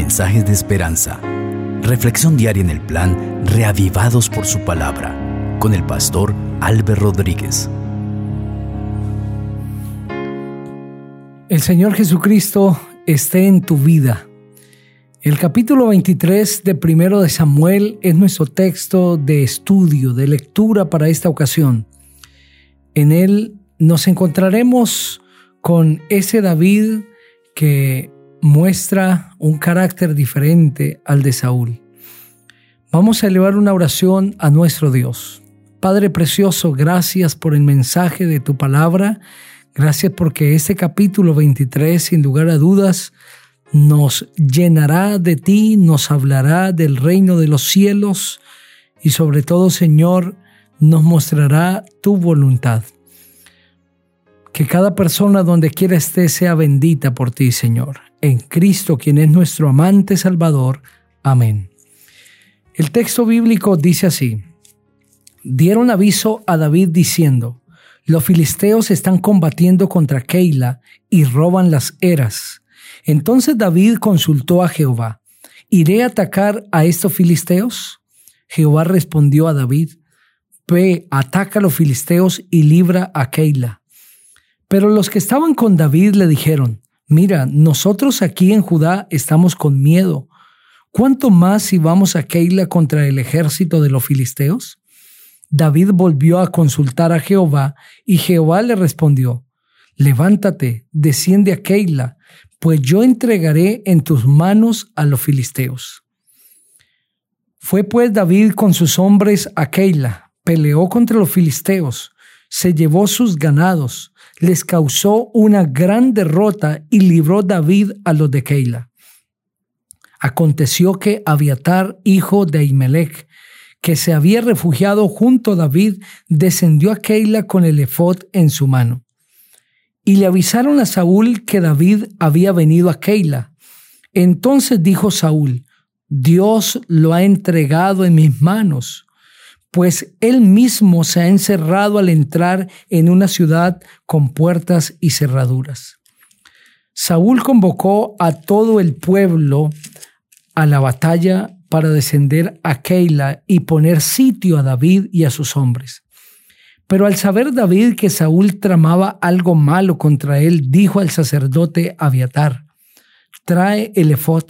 mensajes de esperanza. Reflexión diaria en el plan Reavivados por su palabra con el pastor Álvaro Rodríguez. El Señor Jesucristo esté en tu vida. El capítulo 23 de Primero de Samuel es nuestro texto de estudio, de lectura para esta ocasión. En él nos encontraremos con ese David que muestra un carácter diferente al de Saúl. Vamos a elevar una oración a nuestro Dios. Padre Precioso, gracias por el mensaje de tu palabra. Gracias porque este capítulo 23, sin lugar a dudas, nos llenará de ti, nos hablará del reino de los cielos y sobre todo, Señor, nos mostrará tu voluntad. Que cada persona donde quiera esté sea bendita por ti, Señor. En Cristo, quien es nuestro amante Salvador. Amén. El texto bíblico dice así. Dieron aviso a David diciendo, los filisteos están combatiendo contra Keila y roban las eras. Entonces David consultó a Jehová, ¿iré a atacar a estos filisteos? Jehová respondió a David, Ve, ataca a los filisteos y libra a Keila. Pero los que estaban con David le dijeron, mira, nosotros aquí en Judá estamos con miedo. ¿Cuánto más si vamos a Keila contra el ejército de los filisteos? David volvió a consultar a Jehová y Jehová le respondió, levántate, desciende a Keila, pues yo entregaré en tus manos a los filisteos. Fue pues David con sus hombres a Keila, peleó contra los filisteos, se llevó sus ganados, les causó una gran derrota y libró David a los de Keila. Aconteció que Abiatar, hijo de Imelech, que se había refugiado junto a David, descendió a Keila con el efod en su mano. Y le avisaron a Saúl que David había venido a Keila. Entonces dijo Saúl, Dios lo ha entregado en mis manos pues él mismo se ha encerrado al entrar en una ciudad con puertas y cerraduras. Saúl convocó a todo el pueblo a la batalla para descender a Keila y poner sitio a David y a sus hombres. Pero al saber David que Saúl tramaba algo malo contra él, dijo al sacerdote Abiatar, trae el efod.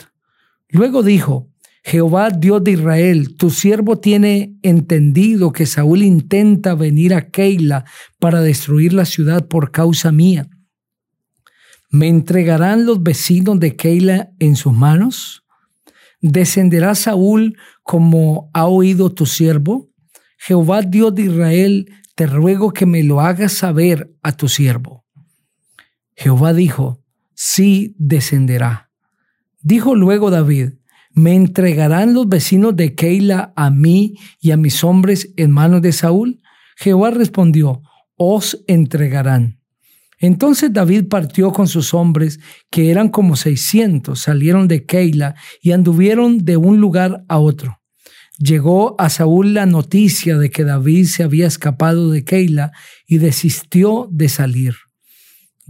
Luego dijo, Jehová Dios de Israel, tu siervo tiene entendido que Saúl intenta venir a Keila para destruir la ciudad por causa mía. ¿Me entregarán los vecinos de Keila en sus manos? ¿Descenderá Saúl como ha oído tu siervo? Jehová Dios de Israel, te ruego que me lo hagas saber a tu siervo. Jehová dijo, sí descenderá. Dijo luego David, ¿Me entregarán los vecinos de Keila a mí y a mis hombres en manos de Saúl? Jehová respondió, os entregarán. Entonces David partió con sus hombres, que eran como seiscientos, salieron de Keila y anduvieron de un lugar a otro. Llegó a Saúl la noticia de que David se había escapado de Keila y desistió de salir.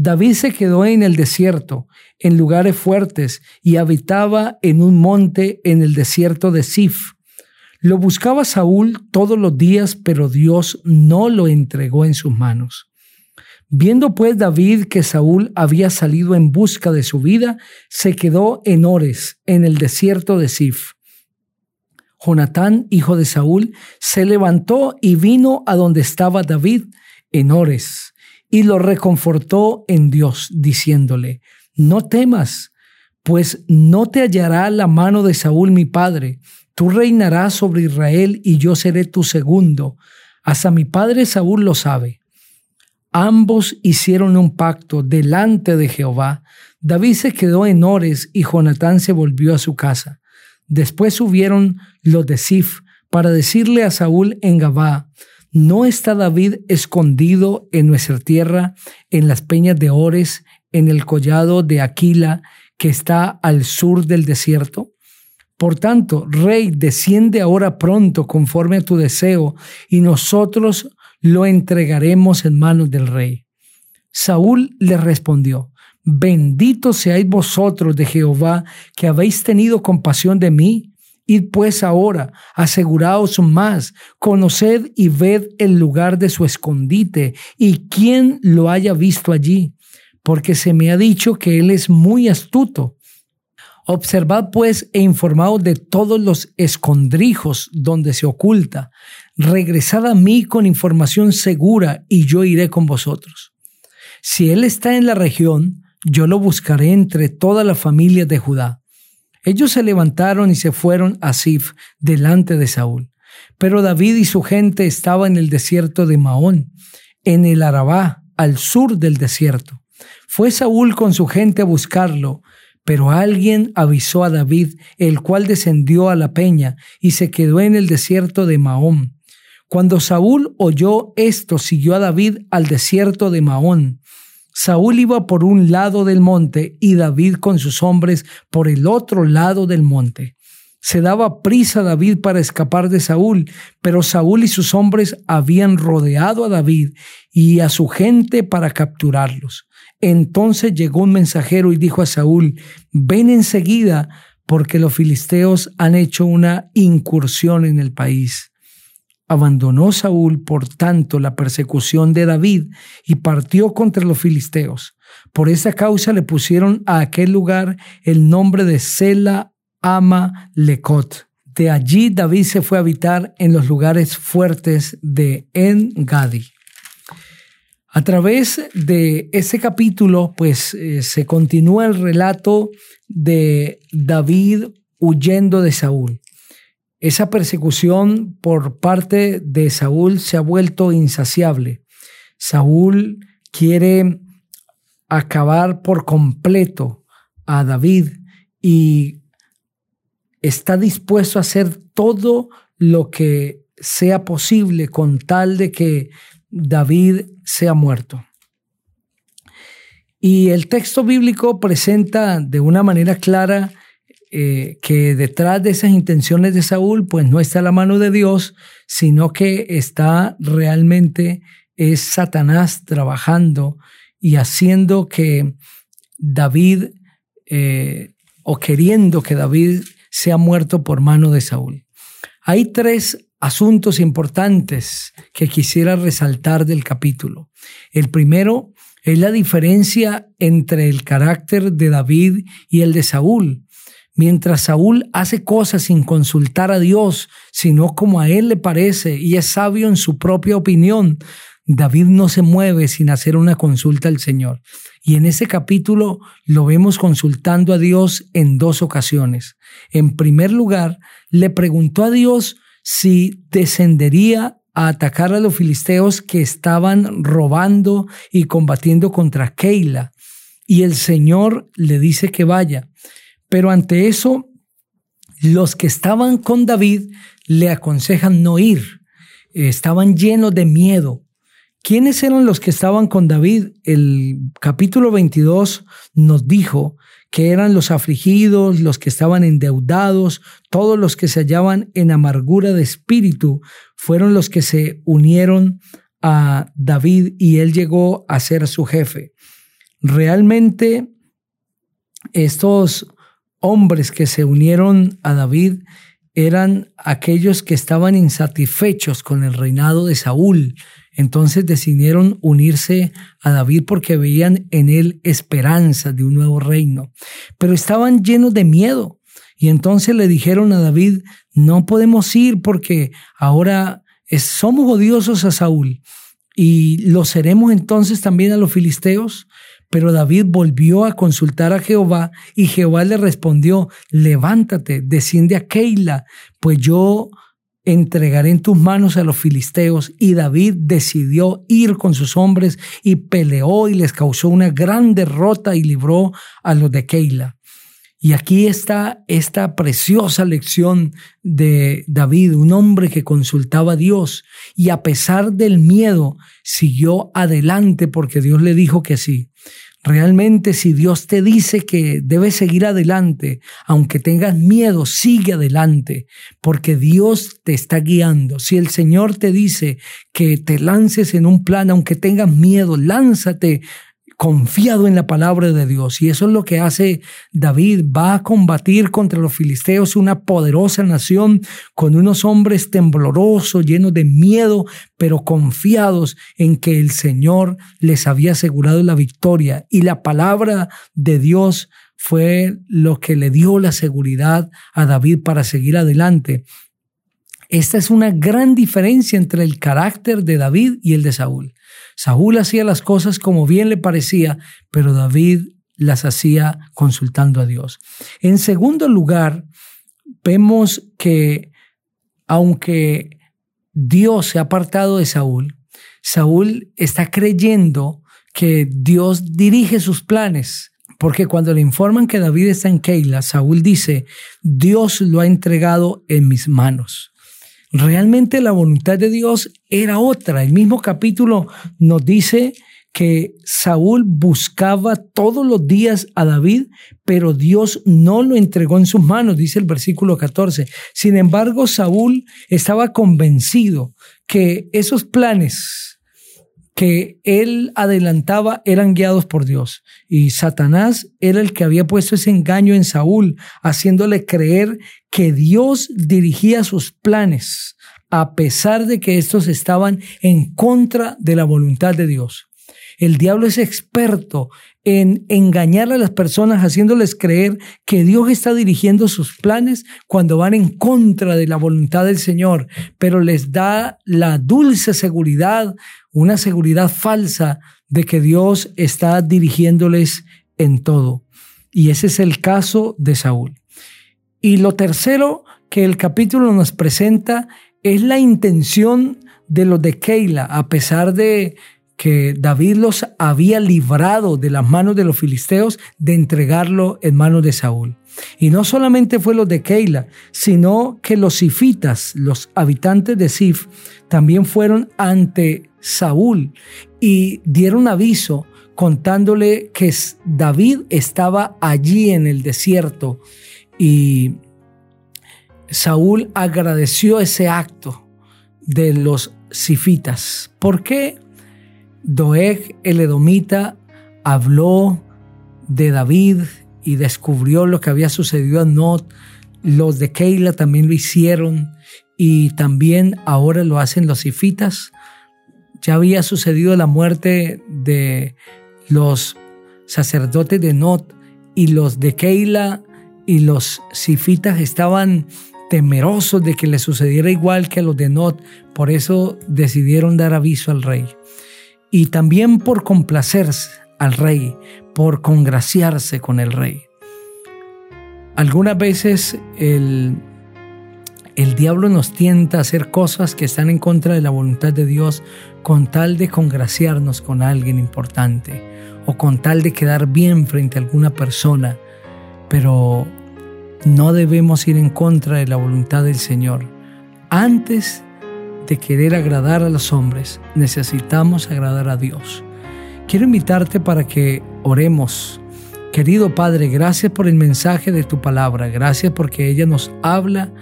David se quedó en el desierto, en lugares fuertes, y habitaba en un monte en el desierto de Sif. Lo buscaba Saúl todos los días, pero Dios no lo entregó en sus manos. Viendo pues David que Saúl había salido en busca de su vida, se quedó en Ores, en el desierto de Sif. Jonatán, hijo de Saúl, se levantó y vino a donde estaba David, en Ores y lo reconfortó en Dios, diciéndole, no temas, pues no te hallará la mano de Saúl mi padre, tú reinarás sobre Israel y yo seré tu segundo, hasta mi padre Saúl lo sabe. Ambos hicieron un pacto delante de Jehová. David se quedó en Ores y Jonatán se volvió a su casa. Después subieron los de Sif para decirle a Saúl en Gabá, ¿No está David escondido en nuestra tierra, en las peñas de Ores, en el collado de Aquila, que está al sur del desierto? Por tanto, Rey, desciende ahora pronto conforme a tu deseo, y nosotros lo entregaremos en manos del rey. Saúl le respondió, Bendito seáis vosotros de Jehová, que habéis tenido compasión de mí. Id pues ahora, aseguraos más, conoced y ved el lugar de su escondite, y quién lo haya visto allí, porque se me ha dicho que él es muy astuto. Observad pues e informaos de todos los escondrijos donde se oculta. Regresad a mí con información segura y yo iré con vosotros. Si él está en la región, yo lo buscaré entre todas las familias de Judá. Ellos se levantaron y se fueron a Sif delante de Saúl. Pero David y su gente estaban en el desierto de Maón, en el Arabá, al sur del desierto. Fue Saúl con su gente a buscarlo, pero alguien avisó a David, el cual descendió a la peña y se quedó en el desierto de Maón. Cuando Saúl oyó esto, siguió a David al desierto de Maón. Saúl iba por un lado del monte y David con sus hombres por el otro lado del monte. Se daba prisa David para escapar de Saúl, pero Saúl y sus hombres habían rodeado a David y a su gente para capturarlos. Entonces llegó un mensajero y dijo a Saúl, ven enseguida, porque los filisteos han hecho una incursión en el país. Abandonó Saúl, por tanto, la persecución de David y partió contra los filisteos. Por esa causa le pusieron a aquel lugar el nombre de Sela Ama Lecot. De allí David se fue a habitar en los lugares fuertes de En-Gadi. A través de ese capítulo, pues eh, se continúa el relato de David huyendo de Saúl. Esa persecución por parte de Saúl se ha vuelto insaciable. Saúl quiere acabar por completo a David y está dispuesto a hacer todo lo que sea posible con tal de que David sea muerto. Y el texto bíblico presenta de una manera clara eh, que detrás de esas intenciones de Saúl, pues no está la mano de Dios, sino que está realmente es Satanás trabajando y haciendo que David, eh, o queriendo que David sea muerto por mano de Saúl. Hay tres asuntos importantes que quisiera resaltar del capítulo. El primero es la diferencia entre el carácter de David y el de Saúl. Mientras Saúl hace cosas sin consultar a Dios, sino como a él le parece y es sabio en su propia opinión, David no se mueve sin hacer una consulta al Señor. Y en ese capítulo lo vemos consultando a Dios en dos ocasiones. En primer lugar, le preguntó a Dios si descendería a atacar a los filisteos que estaban robando y combatiendo contra Keila. Y el Señor le dice que vaya. Pero ante eso, los que estaban con David le aconsejan no ir. Estaban llenos de miedo. ¿Quiénes eran los que estaban con David? El capítulo 22 nos dijo que eran los afligidos, los que estaban endeudados, todos los que se hallaban en amargura de espíritu, fueron los que se unieron a David y él llegó a ser su jefe. Realmente estos hombres que se unieron a David eran aquellos que estaban insatisfechos con el reinado de Saúl. Entonces decidieron unirse a David porque veían en él esperanza de un nuevo reino. Pero estaban llenos de miedo. Y entonces le dijeron a David, no podemos ir porque ahora somos odiosos a Saúl. Y lo seremos entonces también a los filisteos. Pero David volvió a consultar a Jehová y Jehová le respondió, levántate, desciende a Keila, pues yo entregaré en tus manos a los filisteos. Y David decidió ir con sus hombres y peleó y les causó una gran derrota y libró a los de Keila. Y aquí está esta preciosa lección de David, un hombre que consultaba a Dios y a pesar del miedo siguió adelante porque Dios le dijo que sí. Realmente si Dios te dice que debes seguir adelante, aunque tengas miedo, sigue adelante, porque Dios te está guiando. Si el Señor te dice que te lances en un plan, aunque tengas miedo, lánzate confiado en la palabra de Dios. Y eso es lo que hace David. Va a combatir contra los filisteos, una poderosa nación, con unos hombres temblorosos, llenos de miedo, pero confiados en que el Señor les había asegurado la victoria. Y la palabra de Dios fue lo que le dio la seguridad a David para seguir adelante. Esta es una gran diferencia entre el carácter de David y el de Saúl. Saúl hacía las cosas como bien le parecía, pero David las hacía consultando a Dios. En segundo lugar, vemos que aunque Dios se ha apartado de Saúl, Saúl está creyendo que Dios dirige sus planes. Porque cuando le informan que David está en Keila, Saúl dice, Dios lo ha entregado en mis manos. Realmente la voluntad de Dios era otra. El mismo capítulo nos dice que Saúl buscaba todos los días a David, pero Dios no lo entregó en sus manos, dice el versículo 14. Sin embargo, Saúl estaba convencido que esos planes que él adelantaba eran guiados por Dios. Y Satanás era el que había puesto ese engaño en Saúl, haciéndole creer que Dios dirigía sus planes, a pesar de que estos estaban en contra de la voluntad de Dios. El diablo es experto en engañar a las personas haciéndoles creer que Dios está dirigiendo sus planes cuando van en contra de la voluntad del Señor, pero les da la dulce seguridad, una seguridad falsa de que Dios está dirigiéndoles en todo. Y ese es el caso de Saúl. Y lo tercero que el capítulo nos presenta es la intención de los de Keila, a pesar de que David los había librado de las manos de los filisteos de entregarlo en manos de Saúl. Y no solamente fue los de Keila, sino que los sifitas, los habitantes de Sif, también fueron ante Saúl y dieron aviso contándole que David estaba allí en el desierto y Saúl agradeció ese acto de los sifitas. ¿Por qué? Doeg el edomita habló de David y descubrió lo que había sucedido a Not. Los de Keila también lo hicieron y también ahora lo hacen los sifitas. Ya había sucedido la muerte de los sacerdotes de Not y los de Keila y los sifitas estaban temerosos de que le sucediera igual que a los de Not, por eso decidieron dar aviso al rey y también por complacerse al rey, por congraciarse con el rey. Algunas veces el, el diablo nos tienta a hacer cosas que están en contra de la voluntad de Dios con tal de congraciarnos con alguien importante o con tal de quedar bien frente a alguna persona, pero no debemos ir en contra de la voluntad del Señor. Antes de querer agradar a los hombres, necesitamos agradar a Dios. Quiero invitarte para que oremos. Querido Padre, gracias por el mensaje de tu palabra, gracias porque ella nos habla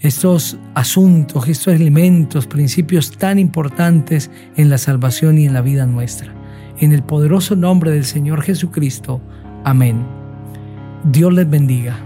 estos asuntos, estos elementos, principios tan importantes en la salvación y en la vida nuestra. En el poderoso nombre del Señor Jesucristo. Amén. Dios les bendiga.